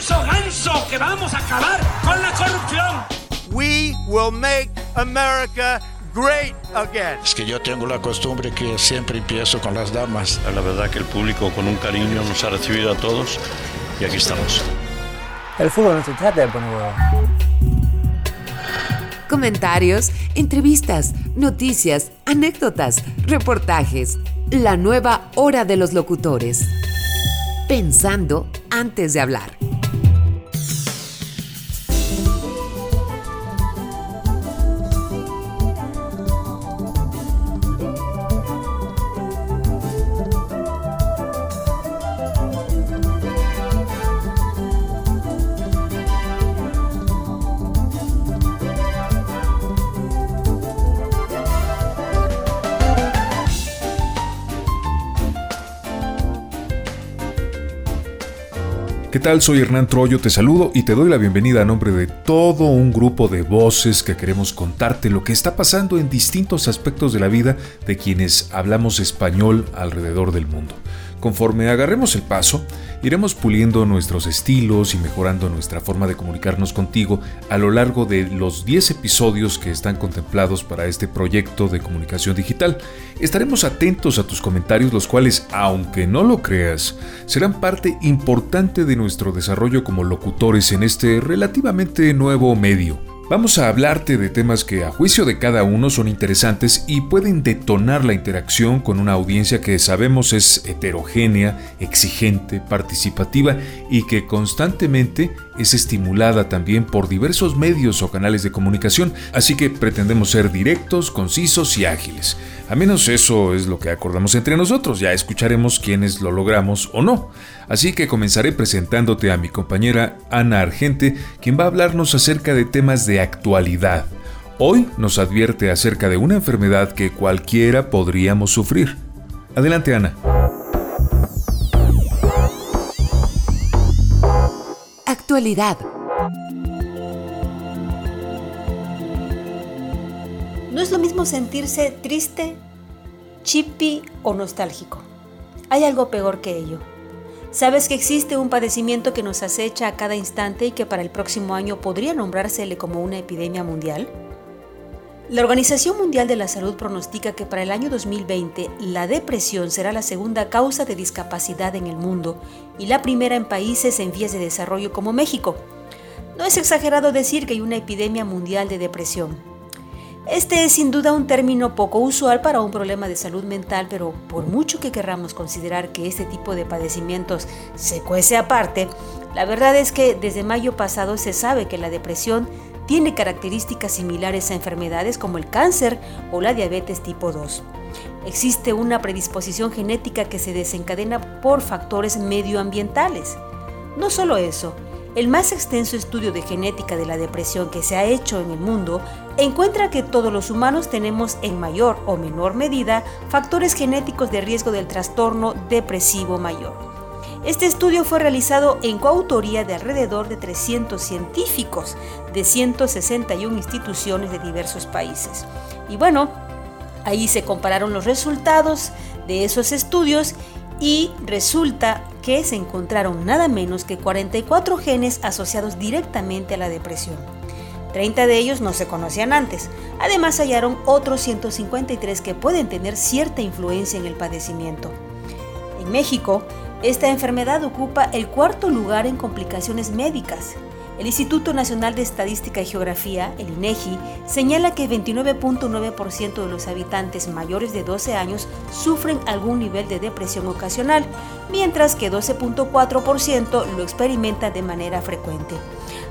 ganso, ganso, que vamos a acabar con la corrupción. We will make America great again. Es que yo tengo la costumbre que siempre empiezo con las damas. La verdad que el público con un cariño nos ha recibido a todos y aquí estamos. El fútbol no se trata de poner huevo. Comentarios, entrevistas, noticias, anécdotas, reportajes. La nueva hora de los locutores. Pensando antes de hablar. ¿Qué tal? Soy Hernán Troyo, te saludo y te doy la bienvenida a nombre de todo un grupo de voces que queremos contarte lo que está pasando en distintos aspectos de la vida de quienes hablamos español alrededor del mundo. Conforme agarremos el paso, iremos puliendo nuestros estilos y mejorando nuestra forma de comunicarnos contigo a lo largo de los 10 episodios que están contemplados para este proyecto de comunicación digital. Estaremos atentos a tus comentarios, los cuales, aunque no lo creas, serán parte importante de nuestro desarrollo como locutores en este relativamente nuevo medio. Vamos a hablarte de temas que a juicio de cada uno son interesantes y pueden detonar la interacción con una audiencia que sabemos es heterogénea, exigente, participativa y que constantemente es estimulada también por diversos medios o canales de comunicación, así que pretendemos ser directos, concisos y ágiles. A menos eso es lo que acordamos entre nosotros, ya escucharemos quiénes lo logramos o no. Así que comenzaré presentándote a mi compañera Ana Argente, quien va a hablarnos acerca de temas de actualidad. Hoy nos advierte acerca de una enfermedad que cualquiera podríamos sufrir. Adelante Ana. Actualidad. No es lo mismo sentirse triste, chippy o nostálgico. Hay algo peor que ello. ¿Sabes que existe un padecimiento que nos acecha a cada instante y que para el próximo año podría nombrársele como una epidemia mundial? La Organización Mundial de la Salud pronostica que para el año 2020 la depresión será la segunda causa de discapacidad en el mundo y la primera en países en vías de desarrollo como México. No es exagerado decir que hay una epidemia mundial de depresión. Este es sin duda un término poco usual para un problema de salud mental, pero por mucho que querramos considerar que este tipo de padecimientos se cuece aparte, la verdad es que desde mayo pasado se sabe que la depresión tiene características similares a enfermedades como el cáncer o la diabetes tipo 2. Existe una predisposición genética que se desencadena por factores medioambientales. No solo eso, el más extenso estudio de genética de la depresión que se ha hecho en el mundo encuentra que todos los humanos tenemos en mayor o menor medida factores genéticos de riesgo del trastorno depresivo mayor. Este estudio fue realizado en coautoría de alrededor de 300 científicos de 161 instituciones de diversos países. Y bueno, ahí se compararon los resultados de esos estudios y resulta que se encontraron nada menos que 44 genes asociados directamente a la depresión. 30 de ellos no se conocían antes. Además hallaron otros 153 que pueden tener cierta influencia en el padecimiento. En México, esta enfermedad ocupa el cuarto lugar en complicaciones médicas. El Instituto Nacional de Estadística y Geografía, el INEGI, señala que 29.9% de los habitantes mayores de 12 años sufren algún nivel de depresión ocasional, mientras que 12.4% lo experimenta de manera frecuente.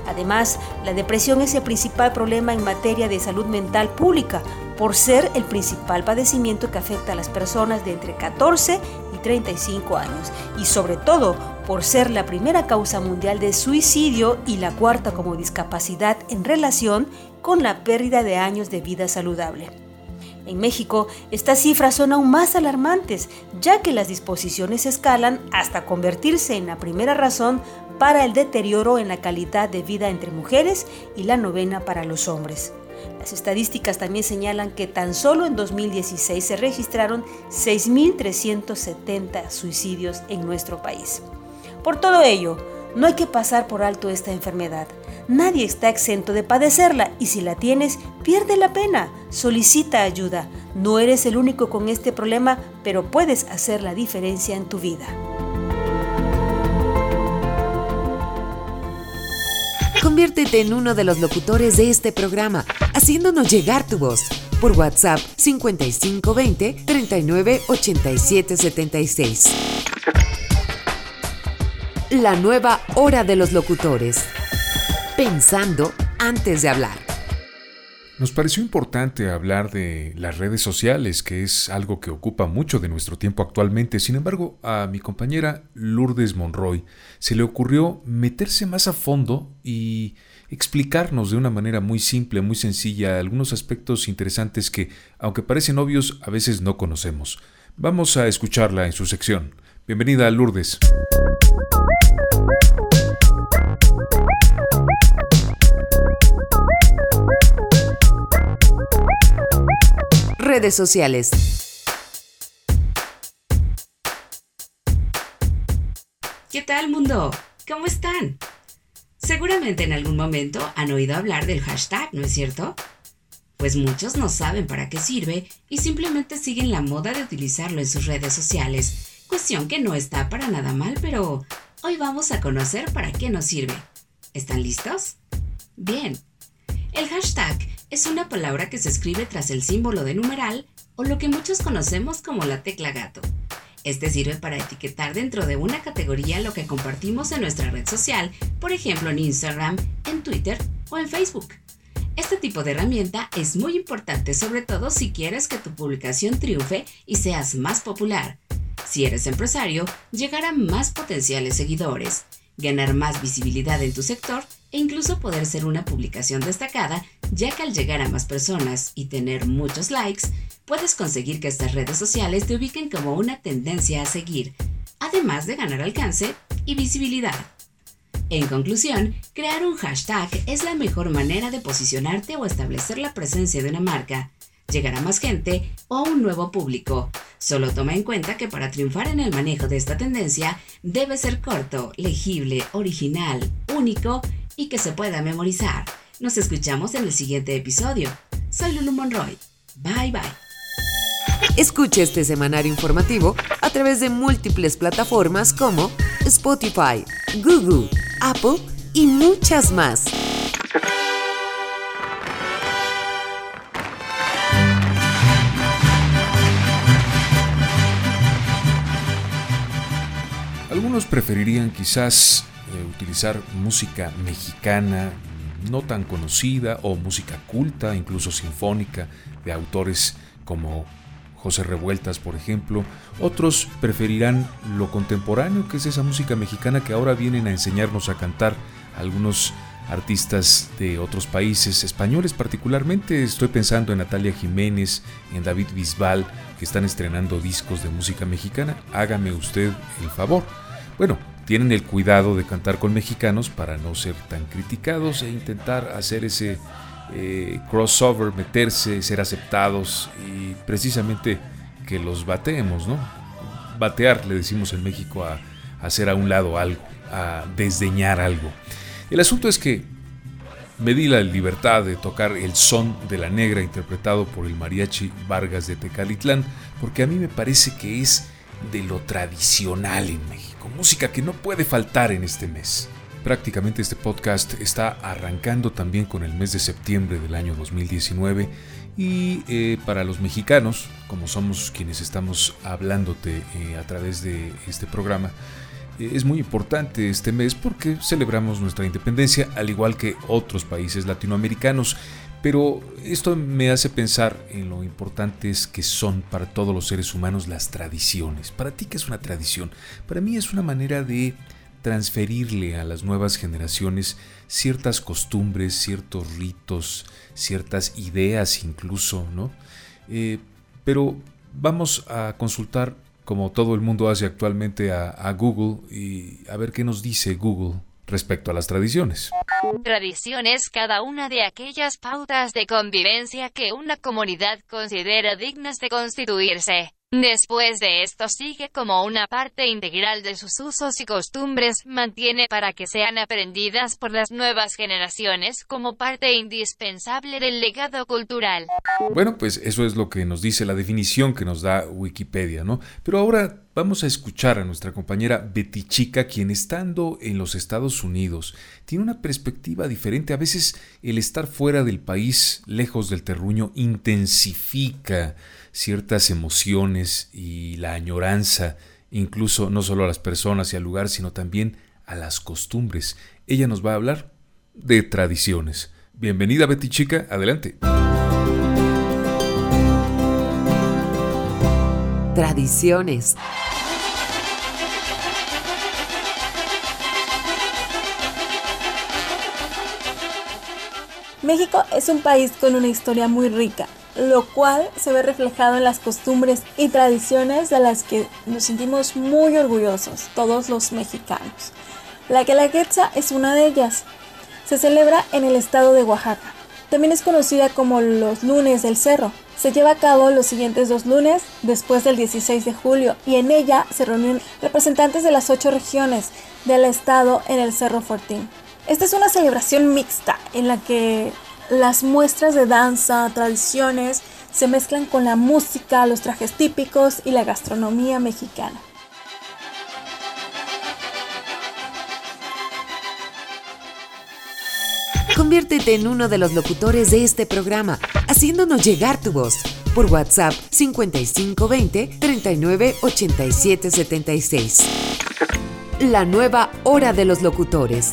Además, la depresión es el principal problema en materia de salud mental pública, por ser el principal padecimiento que afecta a las personas de entre 14 y 35 años, y sobre todo por ser la primera causa mundial de suicidio y la cuarta como discapacidad en relación con la pérdida de años de vida saludable. En México, estas cifras son aún más alarmantes, ya que las disposiciones escalan hasta convertirse en la primera razón para el deterioro en la calidad de vida entre mujeres y la novena para los hombres. Las estadísticas también señalan que tan solo en 2016 se registraron 6.370 suicidios en nuestro país. Por todo ello, No hay que pasar por alto esta enfermedad. Nadie está exento de padecerla y si la tienes, pierde la pena. Solicita ayuda. No eres el único con este problema, pero puedes hacer la diferencia en tu vida. Conviértete en uno de los locutores de este programa, haciéndonos llegar tu voz por WhatsApp 5520 39 87 76. La nueva hora de los locutores. Pensando antes de hablar. Nos pareció importante hablar de las redes sociales, que es algo que ocupa mucho de nuestro tiempo actualmente. Sin embargo, a mi compañera Lourdes Monroy se le ocurrió meterse más a fondo y explicarnos de una manera muy simple, muy sencilla, algunos aspectos interesantes que, aunque parecen obvios, a veces no conocemos. Vamos a escucharla en su sección. Bienvenida, Lourdes. Redes sociales. ¿Qué tal mundo? ¿Cómo están? Seguramente en algún momento han oído hablar del hashtag, ¿no es cierto? Pues muchos no saben para qué sirve y simplemente siguen la moda de utilizarlo en sus redes sociales, cuestión que no está para nada mal, pero hoy vamos a conocer para qué nos sirve. ¿Están listos? Bien. El hashtag es una palabra que se escribe tras el símbolo de numeral o lo que muchos conocemos como la tecla gato. Este sirve para etiquetar dentro de una categoría lo que compartimos en nuestra red social, por ejemplo en Instagram, en Twitter o en Facebook. Este tipo de herramienta es muy importante sobre todo si quieres que tu publicación triunfe y seas más popular. Si eres empresario, llegar a más potenciales seguidores, ganar más visibilidad en tu sector e incluso poder ser una publicación destacada, ya que al llegar a más personas y tener muchos likes, puedes conseguir que estas redes sociales te ubiquen como una tendencia a seguir, además de ganar alcance y visibilidad. En conclusión, crear un hashtag es la mejor manera de posicionarte o establecer la presencia de una marca, llegar a más gente o un nuevo público. Solo toma en cuenta que para triunfar en el manejo de esta tendencia debe ser corto, legible, original, único y que se pueda memorizar. Nos escuchamos en el siguiente episodio. Soy Lulu Monroy. Bye bye. Escuche este semanario informativo a través de múltiples plataformas como Spotify, Google, Apple y muchas más. Preferirían quizás eh, utilizar música mexicana no tan conocida o música culta, incluso sinfónica, de autores como José Revueltas, por ejemplo. Otros preferirán lo contemporáneo, que es esa música mexicana que ahora vienen a enseñarnos a cantar algunos artistas de otros países, españoles particularmente. Estoy pensando en Natalia Jiménez, en David Bisbal, que están estrenando discos de música mexicana. Hágame usted el favor. Bueno, tienen el cuidado de cantar con mexicanos para no ser tan criticados e intentar hacer ese eh, crossover, meterse, ser aceptados y precisamente que los bateemos, ¿no? Batear, le decimos en México, a, hacer a un lado algo, a desdeñar algo. El asunto es que me di la libertad de tocar el son de la negra interpretado por el mariachi Vargas de Tecalitlán, porque a mí me parece que es de lo tradicional en México música que no puede faltar en este mes. Prácticamente este podcast está arrancando también con el mes de septiembre del año 2019 y eh, para los mexicanos, como somos quienes estamos hablándote eh, a través de este programa, eh, es muy importante este mes porque celebramos nuestra independencia al igual que otros países latinoamericanos. Pero esto me hace pensar en lo importantes que son para todos los seres humanos las tradiciones. Para ti, ¿qué es una tradición? Para mí es una manera de transferirle a las nuevas generaciones ciertas costumbres, ciertos ritos, ciertas ideas incluso, ¿no? Eh, pero vamos a consultar, como todo el mundo hace actualmente, a Google y a ver qué nos dice Google respecto a las tradiciones. Tradición es cada una de aquellas pautas de convivencia que una comunidad considera dignas de constituirse. Después de esto sigue como una parte integral de sus usos y costumbres, mantiene para que sean aprendidas por las nuevas generaciones como parte indispensable del legado cultural. Bueno, pues eso es lo que nos dice la definición que nos da Wikipedia, ¿no? Pero ahora vamos a escuchar a nuestra compañera Betty Chica, quien estando en los Estados Unidos tiene una perspectiva diferente. A veces el estar fuera del país, lejos del terruño, intensifica ciertas emociones y la añoranza, incluso no solo a las personas y al lugar, sino también a las costumbres. Ella nos va a hablar de tradiciones. Bienvenida Betty Chica, adelante. Tradiciones. México es un país con una historia muy rica, lo cual se ve reflejado en las costumbres y tradiciones de las que nos sentimos muy orgullosos, todos los mexicanos. La Quetza es una de ellas. Se celebra en el estado de Oaxaca. También es conocida como los lunes del cerro. Se lleva a cabo los siguientes dos lunes después del 16 de julio y en ella se reúnen representantes de las ocho regiones del estado en el Cerro Fortín. Esta es una celebración mixta en la que las muestras de danza, tradiciones, se mezclan con la música, los trajes típicos y la gastronomía mexicana. Conviértete en uno de los locutores de este programa, haciéndonos llegar tu voz por WhatsApp 5520 39 87 76. La nueva hora de los locutores.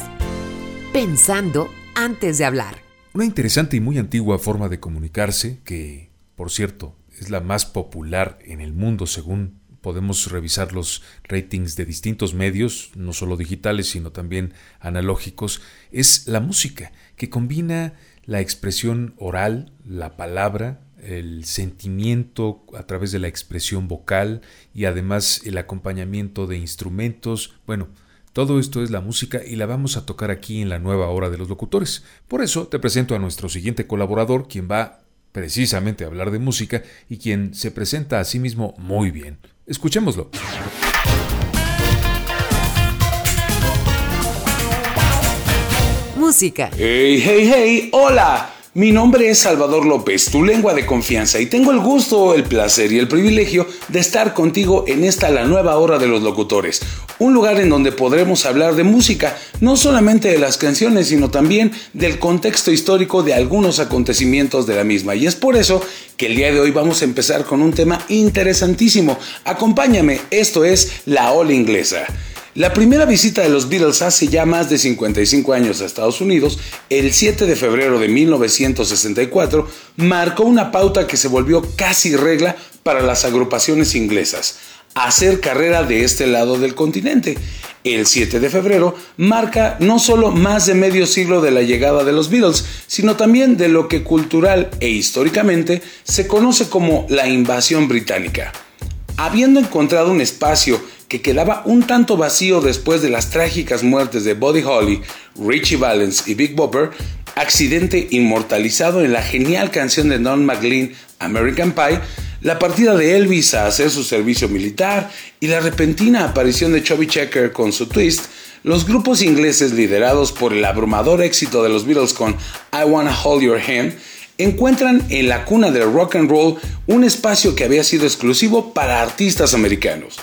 Pensando antes de hablar. Una interesante y muy antigua forma de comunicarse, que, por cierto, es la más popular en el mundo según podemos revisar los ratings de distintos medios, no solo digitales, sino también analógicos, es la música, que combina la expresión oral, la palabra, el sentimiento a través de la expresión vocal y además el acompañamiento de instrumentos, bueno, todo esto es la música y la vamos a tocar aquí en la nueva hora de los locutores. Por eso te presento a nuestro siguiente colaborador, quien va precisamente a hablar de música y quien se presenta a sí mismo muy bien. Escuchémoslo. Música. Hey, hey, hey, hola. Mi nombre es Salvador López, tu lengua de confianza, y tengo el gusto, el placer y el privilegio de estar contigo en esta la nueva hora de los locutores, un lugar en donde podremos hablar de música, no solamente de las canciones, sino también del contexto histórico de algunos acontecimientos de la misma. Y es por eso que el día de hoy vamos a empezar con un tema interesantísimo. Acompáñame, esto es la ola inglesa. La primera visita de los Beatles hace ya más de 55 años a Estados Unidos, el 7 de febrero de 1964, marcó una pauta que se volvió casi regla para las agrupaciones inglesas, hacer carrera de este lado del continente. El 7 de febrero marca no solo más de medio siglo de la llegada de los Beatles, sino también de lo que cultural e históricamente se conoce como la invasión británica. Habiendo encontrado un espacio que quedaba un tanto vacío después de las trágicas muertes de Buddy Holly, Richie Valens y Big Bopper, accidente inmortalizado en la genial canción de Don McLean, American Pie, la partida de Elvis a hacer su servicio militar y la repentina aparición de Chubby Checker con su twist, los grupos ingleses liderados por el abrumador éxito de los Beatles con I Wanna Hold Your Hand encuentran en la cuna del rock and roll un espacio que había sido exclusivo para artistas americanos.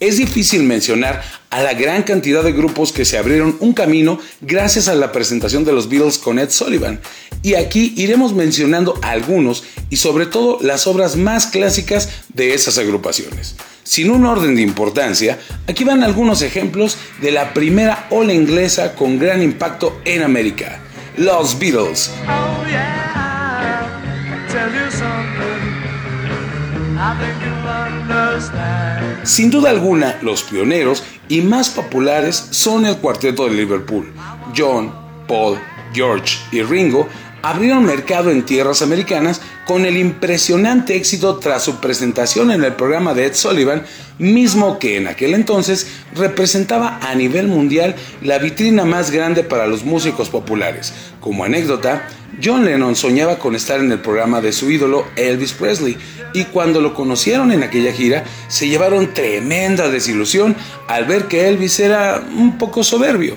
Es difícil mencionar a la gran cantidad de grupos que se abrieron un camino gracias a la presentación de los Beatles con Ed Sullivan. Y aquí iremos mencionando algunos y sobre todo las obras más clásicas de esas agrupaciones. Sin un orden de importancia, aquí van algunos ejemplos de la primera ola inglesa con gran impacto en América. Los Beatles. Oh, sin duda alguna, los pioneros y más populares son el cuarteto de Liverpool. John, Paul, George y Ringo abrieron mercado en tierras americanas con el impresionante éxito tras su presentación en el programa de Ed Sullivan, mismo que en aquel entonces representaba a nivel mundial la vitrina más grande para los músicos populares. Como anécdota, John Lennon soñaba con estar en el programa de su ídolo Elvis Presley y cuando lo conocieron en aquella gira se llevaron tremenda desilusión al ver que Elvis era un poco soberbio.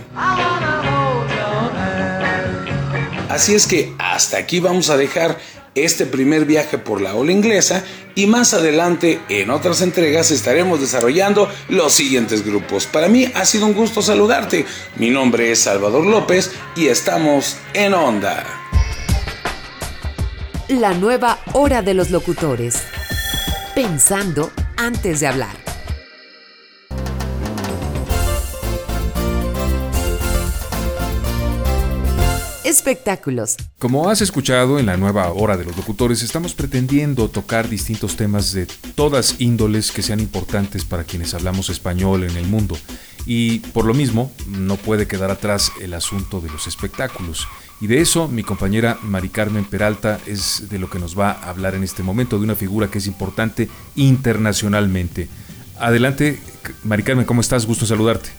Así es que hasta aquí vamos a dejar este primer viaje por la ola inglesa y más adelante en otras entregas estaremos desarrollando los siguientes grupos. Para mí ha sido un gusto saludarte. Mi nombre es Salvador López y estamos en Onda. La nueva hora de los locutores. Pensando antes de hablar. Espectáculos. Como has escuchado en la nueva hora de los locutores, estamos pretendiendo tocar distintos temas de todas índoles que sean importantes para quienes hablamos español en el mundo. Y por lo mismo, no puede quedar atrás el asunto de los espectáculos. Y de eso mi compañera Mari Carmen Peralta es de lo que nos va a hablar en este momento, de una figura que es importante internacionalmente. Adelante, Mari Carmen, ¿cómo estás? Gusto saludarte.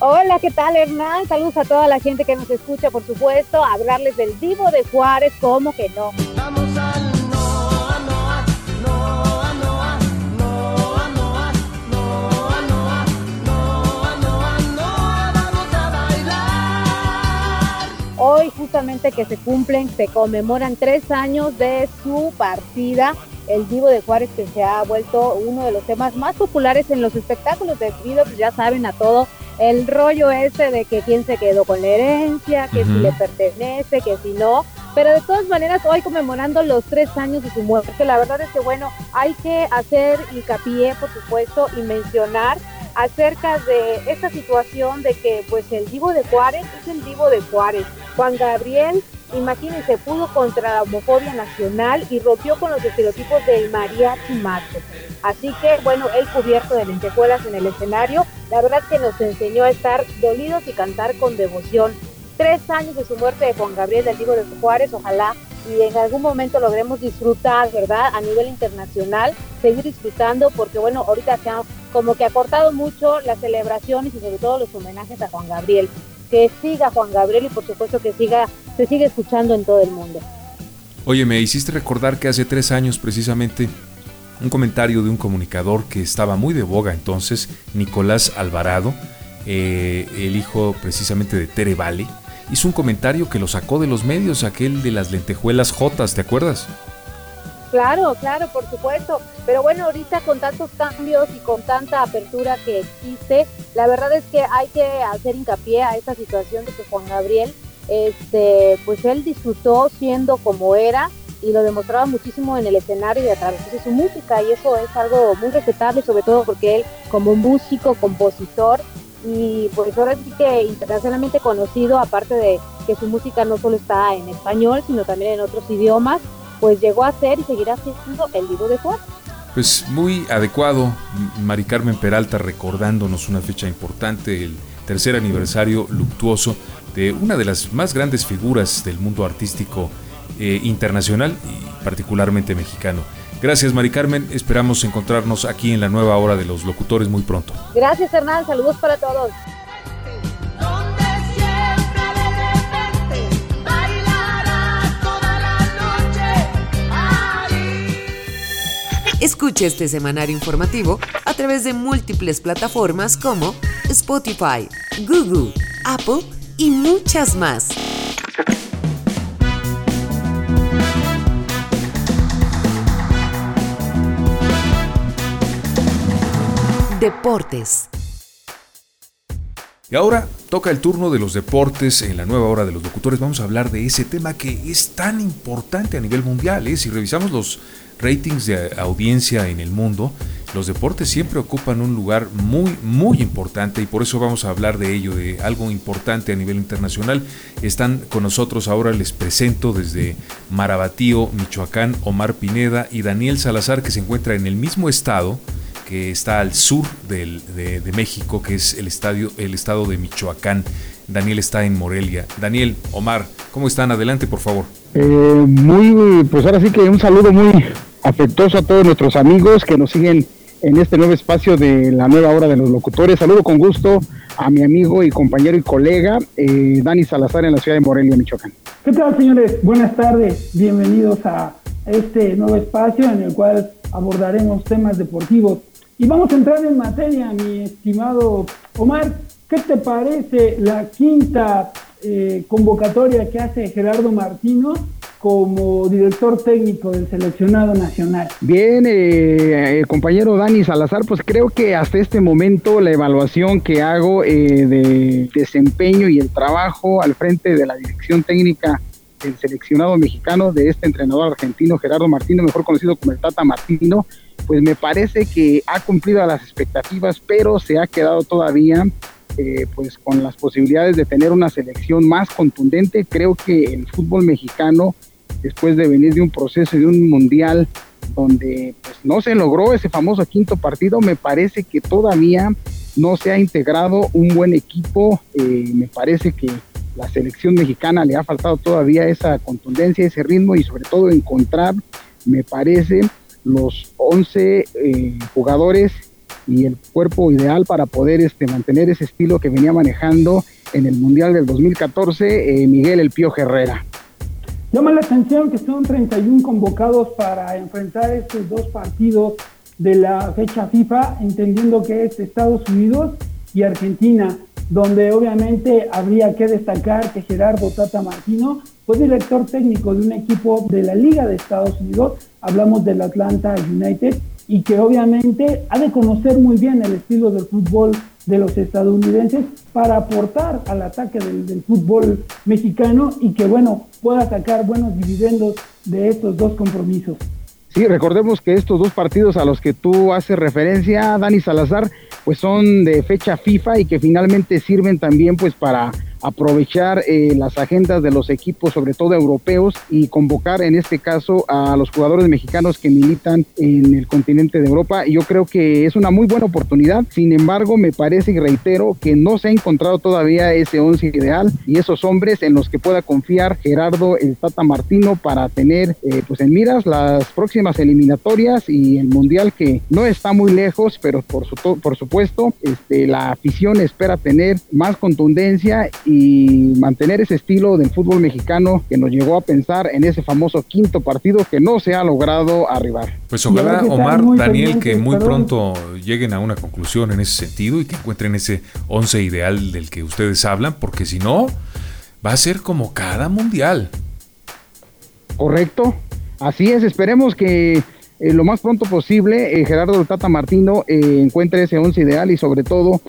Hola, ¿qué tal Hernán? Saludos a toda la gente que nos escucha, por supuesto, hablarles del Divo de Juárez, ¿cómo que no? Vamos al Hoy justamente que se cumplen, se conmemoran tres años de su partida el Divo de Juárez que se ha vuelto uno de los temas más populares en los espectáculos debido, pues ya saben, a todo el rollo ese de que quién se quedó con la herencia, que si le pertenece, que si no. Pero de todas maneras, hoy conmemorando los tres años de su muerte, la verdad es que, bueno, hay que hacer hincapié, por supuesto, y mencionar acerca de esta situación de que, pues, el Divo de Juárez es el Divo de Juárez. Juan Gabriel imagínense, pudo contra la homofobia nacional y rompió con los estereotipos del mariachi macho. Así que, bueno, él cubierto de lentejuelas en el escenario, la verdad que nos enseñó a estar dolidos y cantar con devoción. Tres años de su muerte de Juan Gabriel del Diego de Juárez, ojalá y en algún momento logremos disfrutar, ¿verdad? A nivel internacional, seguir disfrutando, porque bueno, ahorita se ha como que ha cortado mucho las celebraciones y sobre todo los homenajes a Juan Gabriel que siga Juan Gabriel y por supuesto que siga, se sigue escuchando en todo el mundo. Oye, me hiciste recordar que hace tres años precisamente un comentario de un comunicador que estaba muy de boga entonces, Nicolás Alvarado, eh, el hijo precisamente de Tere Vale, hizo un comentario que lo sacó de los medios, aquel de las lentejuelas Jotas, ¿te acuerdas? Claro, claro, por supuesto. Pero bueno, ahorita con tantos cambios y con tanta apertura que existe, la verdad es que hay que hacer hincapié a esta situación de que Juan Gabriel, este, pues él disfrutó siendo como era y lo demostraba muchísimo en el escenario y a través de su música y eso es algo muy respetable, sobre todo porque él como músico, compositor y pues ahora sí que internacionalmente conocido, aparte de que su música no solo está en español, sino también en otros idiomas, pues llegó a ser y seguirá siendo el libro de Juan. Pues muy adecuado, Mari Carmen Peralta recordándonos una fecha importante, el tercer aniversario luctuoso de una de las más grandes figuras del mundo artístico eh, internacional y particularmente mexicano. Gracias Mari Carmen, esperamos encontrarnos aquí en la nueva hora de los locutores muy pronto. Gracias Hernán, saludos para todos. Escuche este semanario informativo a través de múltiples plataformas como Spotify, Google, Apple y muchas más. Deportes. Y ahora toca el turno de los deportes en la nueva hora de los locutores. Vamos a hablar de ese tema que es tan importante a nivel mundial. ¿eh? Si revisamos los ratings de audiencia en el mundo, los deportes siempre ocupan un lugar muy, muy importante y por eso vamos a hablar de ello, de algo importante a nivel internacional. Están con nosotros ahora, les presento desde Marabatío, Michoacán, Omar Pineda y Daniel Salazar, que se encuentra en el mismo estado que está al sur de, México, que es el, estadio, el estado de Michoacán. Daniel está en Morelia. Daniel, Omar, ¿cómo están? Adelante, por favor. Eh, muy, pues ahora sí que un saludo muy afectuoso a todos nuestros amigos que nos siguen en este nuevo espacio de la nueva hora de los locutores. Saludo con gusto a mi amigo y compañero y colega eh, Dani Salazar en la ciudad de Morelia, Michoacán. ¿Qué tal, señores? Buenas tardes. Bienvenidos a este nuevo espacio en el cual abordaremos temas deportivos. Y vamos a entrar en materia, mi estimado Omar. ¿Qué te parece la quinta eh, convocatoria que hace Gerardo Martino como director técnico del seleccionado nacional. Bien, eh, compañero Dani Salazar, pues creo que hasta este momento la evaluación que hago eh, de desempeño y el trabajo al frente de la dirección técnica del seleccionado mexicano de este entrenador argentino Gerardo Martino, mejor conocido como el Tata Martino, pues me parece que ha cumplido a las expectativas, pero se ha quedado todavía eh, pues con las posibilidades de tener una selección más contundente. Creo que el fútbol mexicano, después de venir de un proceso de un mundial donde pues, no se logró ese famoso quinto partido, me parece que todavía no se ha integrado un buen equipo. Eh, me parece que la selección mexicana le ha faltado todavía esa contundencia, ese ritmo y sobre todo encontrar, me parece, los 11 eh, jugadores y el cuerpo ideal para poder este, mantener ese estilo que venía manejando en el Mundial del 2014 eh, Miguel El Pío Herrera. Llama la atención que son 31 convocados para enfrentar estos dos partidos de la fecha FIFA, entendiendo que es Estados Unidos y Argentina, donde obviamente habría que destacar que Gerardo Tata Martino fue director técnico de un equipo de la Liga de Estados Unidos, hablamos del Atlanta United, y que obviamente ha de conocer muy bien el estilo del fútbol de los estadounidenses para aportar al ataque del, fútbol mexicano y que bueno pueda sacar buenos dividendos de estos dos compromisos. Sí, recordemos que estos dos partidos a los que tú haces referencia, Dani Salazar, pues son de fecha FIFA y que finalmente sirven también pues para aprovechar eh, las agendas de los equipos, sobre todo europeos, y convocar en este caso a los jugadores mexicanos que militan en el continente de Europa. Yo creo que es una muy buena oportunidad. Sin embargo, me parece y reitero que no se ha encontrado todavía ese once ideal y esos hombres en los que pueda confiar Gerardo el Tata Martino para tener eh, pues en miras las próximas eliminatorias y el mundial que no está muy lejos, pero por, su, por supuesto este, la afición espera tener más contundencia y y mantener ese estilo del fútbol mexicano que nos llegó a pensar en ese famoso quinto partido que no se ha logrado arribar. Pues ojalá Omar, Daniel, que muy pronto lleguen a una conclusión en ese sentido y que encuentren ese once ideal del que ustedes hablan, porque si no, va a ser como cada mundial. Correcto, así es, esperemos que eh, lo más pronto posible eh, Gerardo Tata Martino eh, encuentre ese once ideal y sobre todo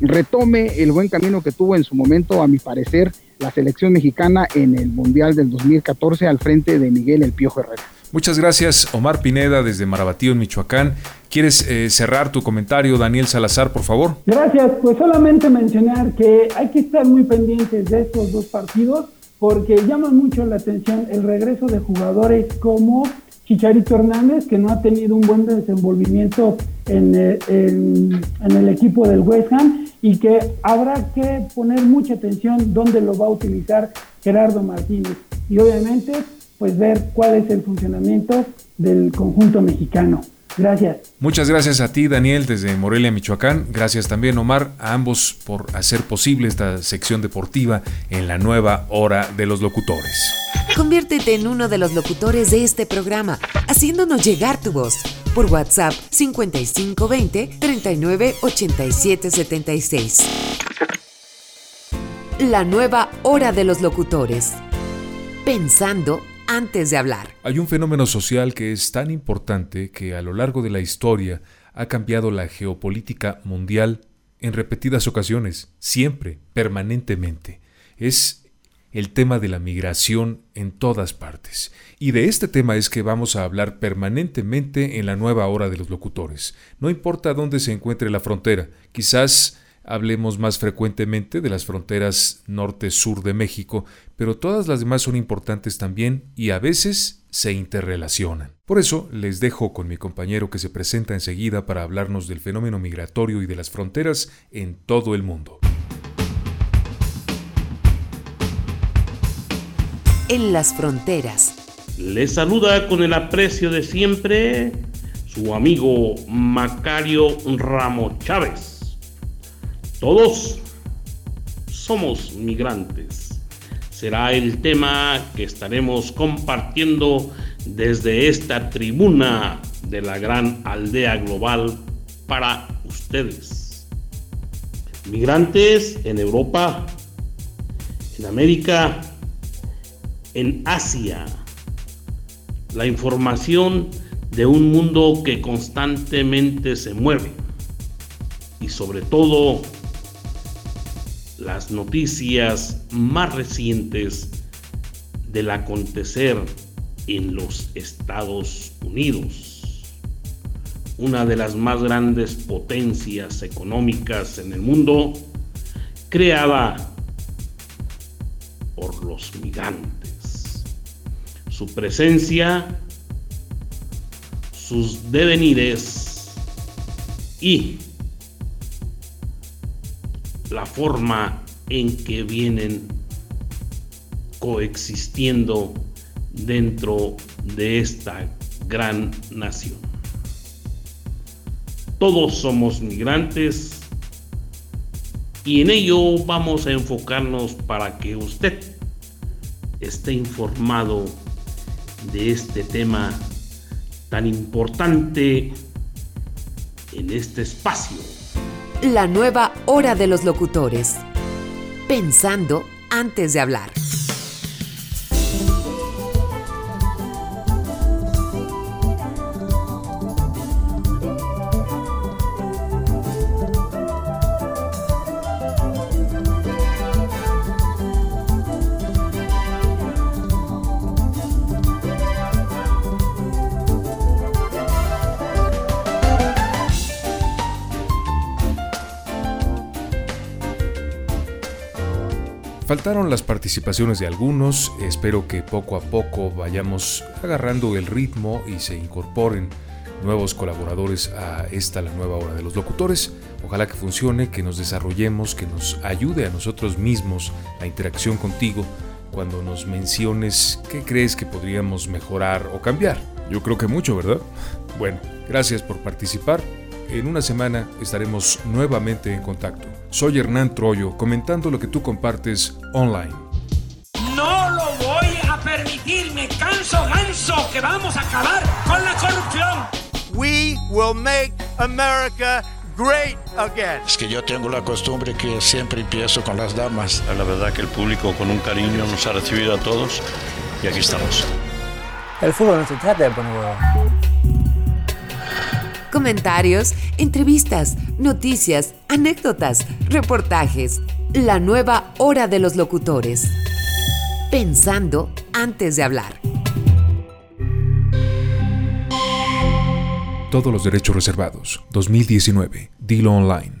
retome el buen camino que tuvo en su momento, a mi parecer, la selección mexicana en el Mundial del 2014 al frente de Miguel El Piojo Herrera. Muchas gracias, Omar Pineda, desde Marabatío, en Michoacán. ¿Quieres cerrar tu comentario, Daniel Salazar, por favor? Gracias, pues solamente mencionar que hay que estar muy pendientes de estos dos partidos porque llama mucho la atención el regreso de jugadores como Chicharito Hernández, que no ha tenido un buen desenvolvimiento eh, en, el equipo del West Ham y que habrá que poner mucha atención dónde lo va a utilizar Gerardo Martínez. Y obviamente, pues ver cuál es el funcionamiento del conjunto mexicano. Gracias. Muchas gracias a ti, Daniel, desde Morelia, Michoacán. Gracias también, Omar, a ambos por hacer posible esta sección deportiva en la nueva hora de los locutores. Conviértete en uno de los locutores de este programa, haciéndonos llegar tu voz por WhatsApp 5520 39 87 76. La nueva hora de los locutores. Pensando antes de hablar. Hay un fenómeno social que es tan importante que a lo largo de la historia ha cambiado la geopolítica mundial en repetidas ocasiones, siempre, permanentemente. Es el tema de la migración en todas partes. Y de este tema es que vamos a hablar permanentemente en la nueva hora de los locutores. No importa dónde se encuentre la frontera, quizás hablemos más frecuentemente de las fronteras norte-sur de México, pero todas las demás son importantes también y a veces se interrelacionan. Por eso les dejo con mi compañero que se presenta enseguida para hablarnos del fenómeno migratorio y de las fronteras en todo el mundo. en las fronteras. Le saluda con el aprecio de siempre su amigo Macario Ramos Chávez. Todos somos migrantes. será el tema que estaremos compartiendo desde esta tribuna de la gran aldea global para ustedes. Migrantes en Europa, en América, en Asia. La información de un mundo que constantemente se mueve y sobre todo las noticias más recientes del acontecer en los Estados Unidos, una de las más grandes potencias económicas en el mundo, creada por los migrantes. Su presencia, sus devenires y la forma en que vienen coexistiendo dentro de esta gran nación. Todos somos migrantes y en ello vamos a enfocarnos para que usted esté informado de este tema tan importante en este espacio. La nueva hora de los locutores. Pensando antes de hablar. Faltaron las participaciones de algunos, espero que poco a poco vayamos agarrando el ritmo y se incorporen nuevos colaboradores a esta la nueva hora de los locutores. Ojalá que funcione, que nos desarrollemos, que nos ayude a nosotros mismos la interacción contigo cuando nos menciones qué crees que podríamos mejorar o cambiar. Yo creo que mucho, ¿verdad? Bueno, gracias por participar. En una semana estaremos nuevamente en contacto. Soy Hernán Troyo, comentando lo que tú compartes online. No lo voy a permitir, me canso ganso, que vamos a acabar con la corrupción. We will make America great again. Es que yo tengo la costumbre que siempre empiezo con las damas. La verdad que el público con un cariño nos ha recibido a todos y aquí estamos. El fútbol no se trata de poner huevos. Comentarios, entrevistas, noticias, anécdotas, reportajes. La nueva hora de los locutores. Pensando antes de hablar. Todos los derechos reservados. 2019. Dilo Online.